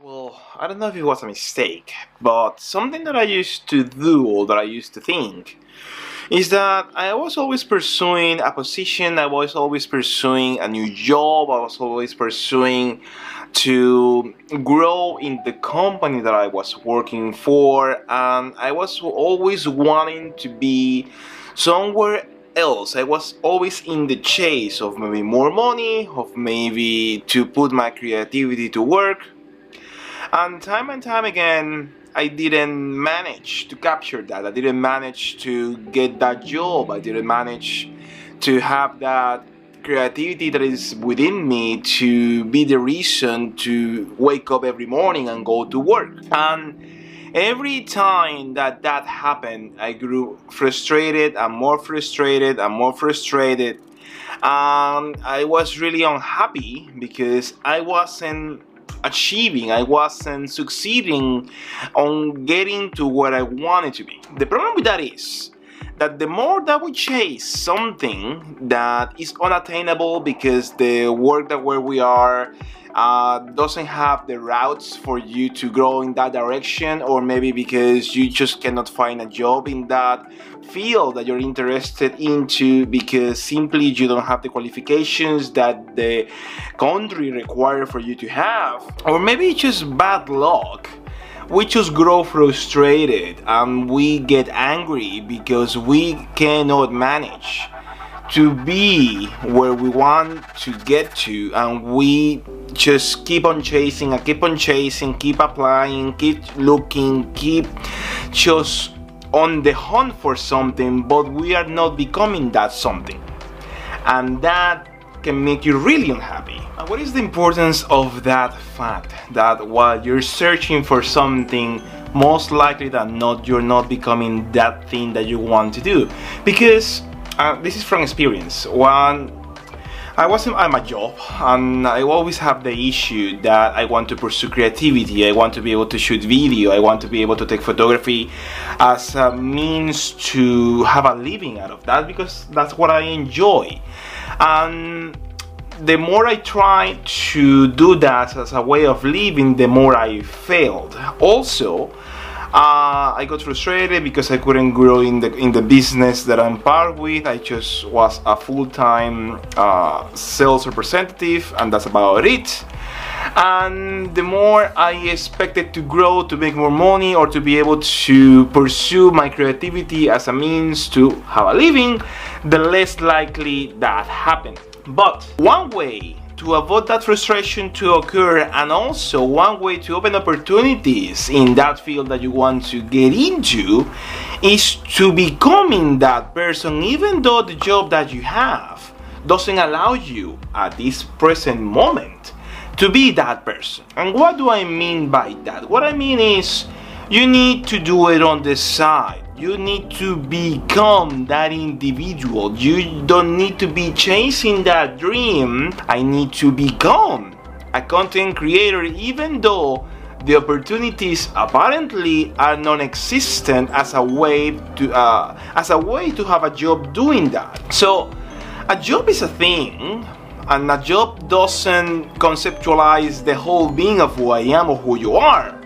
Well, I don't know if it was a mistake, but something that I used to do or that I used to think is that I was always pursuing a position, I was always pursuing a new job, I was always pursuing to grow in the company that I was working for, and I was always wanting to be somewhere else. I was always in the chase of maybe more money, of maybe to put my creativity to work and time and time again, I didn't manage to capture that. I didn't manage to get that job. I didn't manage to have that creativity that is within me to be the reason to wake up every morning and go to work. And every time that that happened, I grew frustrated and more frustrated and more frustrated. And I was really unhappy because I wasn't achieving, I wasn't succeeding on getting to where I wanted to be. The problem with that is that the more that we chase something that is unattainable because the work that where we are uh, doesn't have the routes for you to grow in that direction or maybe because you just cannot find a job in that field that you're interested into because simply you don't have the qualifications that the country require for you to have. Or maybe it's just bad luck we just grow frustrated and we get angry because we cannot manage to be where we want to get to and we just keep on chasing and keep on chasing keep applying keep looking keep just on the hunt for something but we are not becoming that something. And that can make you really unhappy what is the importance of that fact that while you're searching for something most likely than not you're not becoming that thing that you want to do because uh, this is from experience. One, I wasn't at my job and I always have the issue that I want to pursue creativity, I want to be able to shoot video, I want to be able to take photography as a means to have a living out of that because that's what I enjoy. And the more I tried to do that as a way of living, the more I failed. Also, uh, I got frustrated because I couldn't grow in the in the business that I'm part with. I just was a full-time uh, sales representative, and that's about it. And the more I expected to grow, to make more money, or to be able to pursue my creativity as a means to have a living, the less likely that happened. But one way to avoid that frustration to occur and also one way to open opportunities in that field that you want to get into is to becoming that person even though the job that you have doesn't allow you at this present moment to be that person. And what do I mean by that? What I mean is you need to do it on the side you need to become that individual. You don't need to be chasing that dream. I need to become a content creator, even though the opportunities apparently are non-existent as a way to uh, as a way to have a job doing that. So, a job is a thing, and a job doesn't conceptualize the whole being of who I am or who you are,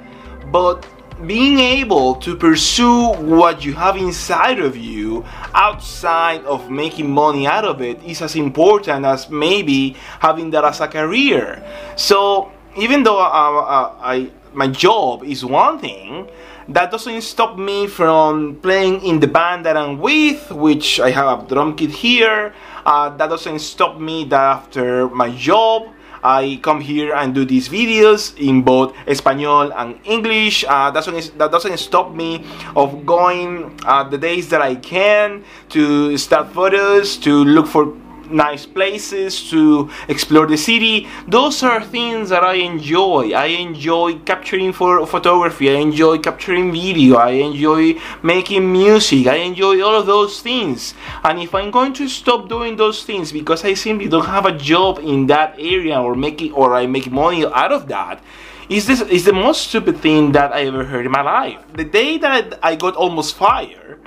but being able to pursue what you have inside of you outside of making money out of it is as important as maybe having that as a career. So even though I, uh, uh, I, my job is one thing, that doesn't stop me from playing in the band that I'm with, which I have a drum kit here. Uh, that doesn't stop me that after my job I come here and do these videos in both Espanol and English. Uh, that, doesn't, that doesn't stop me of going uh, the days that I can to start photos, to look for nice places to explore the city. Those are things that i enjoy. I enjoy capturing for photography. I enjoy capturing video. I enjoy making music. I enjoy all of those things. And if i'm going to stop doing those things because i simply don't have a job in that area or making or i make money out of that is this is the most stupid thing that i ever heard in my life. The day that i got almost fired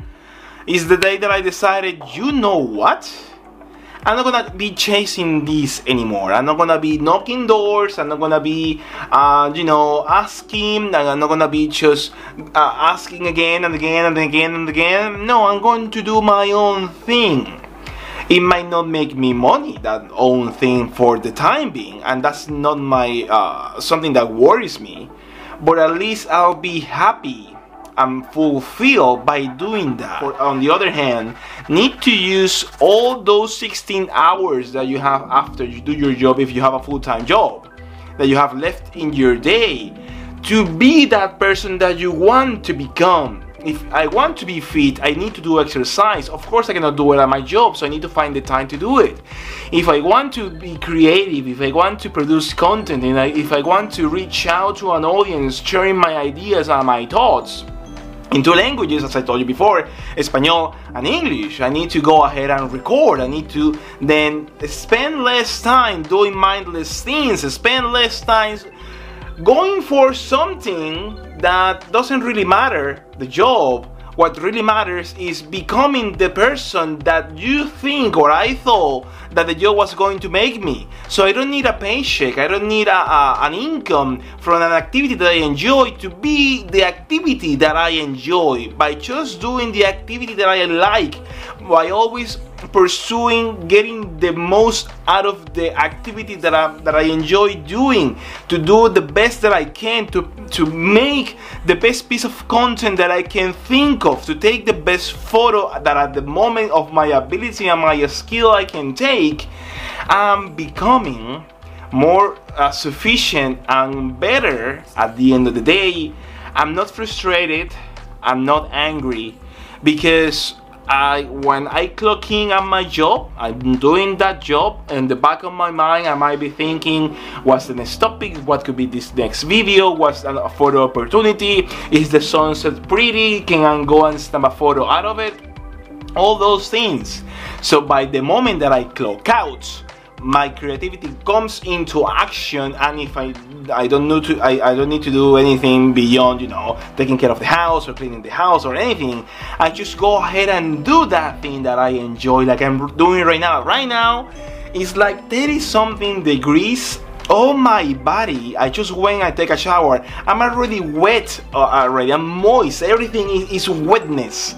is the day that i decided you know what I'm not gonna be chasing this anymore. I'm not gonna be knocking doors. I'm not gonna be, uh, you know, asking. I'm not gonna be just uh, asking again and again and again and again. No, I'm going to do my own thing. It might not make me money, that own thing for the time being, and that's not my uh, something that worries me. But at least I'll be happy and fulfilled by doing that. On the other hand, need to use all those 16 hours that you have after you do your job if you have a full-time job that you have left in your day to be that person that you want to become. If I want to be fit, I need to do exercise. Of course, I cannot do it at my job, so I need to find the time to do it. If I want to be creative, if I want to produce content, and I, if I want to reach out to an audience sharing my ideas and my thoughts, in two languages, as I told you before, Espanol and English. I need to go ahead and record. I need to then spend less time doing mindless things, spend less time going for something that doesn't really matter, the job, what really matters is becoming the person that you think or I thought that the job was going to make me. So I don't need a paycheck, I don't need a, a, an income from an activity that I enjoy to be the activity that I enjoy. By just doing the activity that I like, by always pursuing getting the most out of the activity that I, that I enjoy doing to do the best that I can to to make the best piece of content that I can think of to take the best photo that at the moment of my ability and my skill I can take I'm becoming more uh, sufficient and better at the end of the day. I'm not frustrated. I'm not angry because I when I clock in at my job, I'm doing that job. In the back of my mind, I might be thinking, what's the next topic? What could be this next video? What's a photo opportunity? Is the sunset pretty? Can I go and snap a photo out of it? All those things. So by the moment that I clock out, my creativity comes into action and if I I don't know to I, I don't need to do anything beyond you know taking care of the house or cleaning the house or anything I just go ahead and do that thing that I enjoy like I'm doing right now. Right now it's like 30 something degrees all my body I just went I take a shower. I'm already wet uh, already. I'm moist. Everything is, is wetness.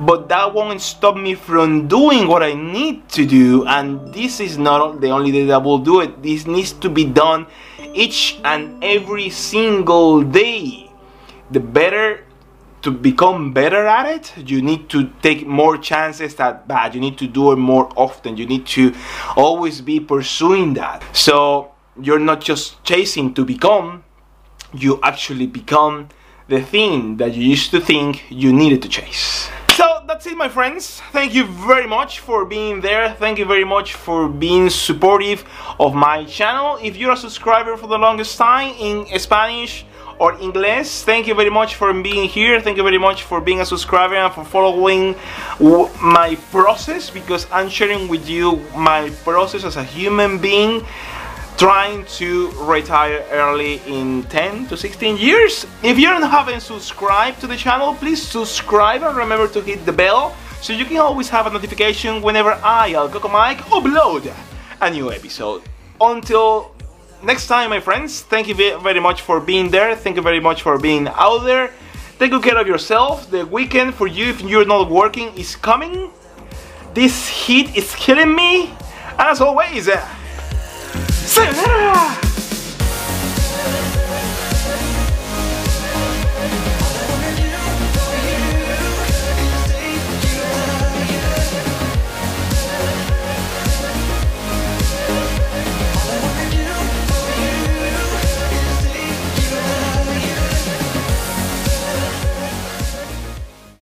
But that won't stop me from doing what I need to do and this is not the only day that will do it. This needs to be done each and every single day. The better to become better at it you need to take more chances at bad you need to do it more often. You need to always be pursuing that. So you're not just chasing to become you actually become the thing that you used to think you needed to chase so that's it my friends. Thank you very much for being there. Thank you very much for being supportive of my channel. If you're a subscriber for the longest time in Spanish or English, thank you very much for being here. Thank you very much for being a subscriber and for following my process because I'm sharing with you my process as a human being trying to retire early in 10 to 16 years. If you haven't subscribed to the channel, please subscribe and remember to hit the bell so you can always have a notification whenever I, Al Coco Mike, upload a new episode. Until next time, my friends, thank you very much for being there. Thank you very much for being out there. Take good care of yourself. The weekend for you, if you're not working, is coming. This heat is killing me. And as always, eh, さよなら。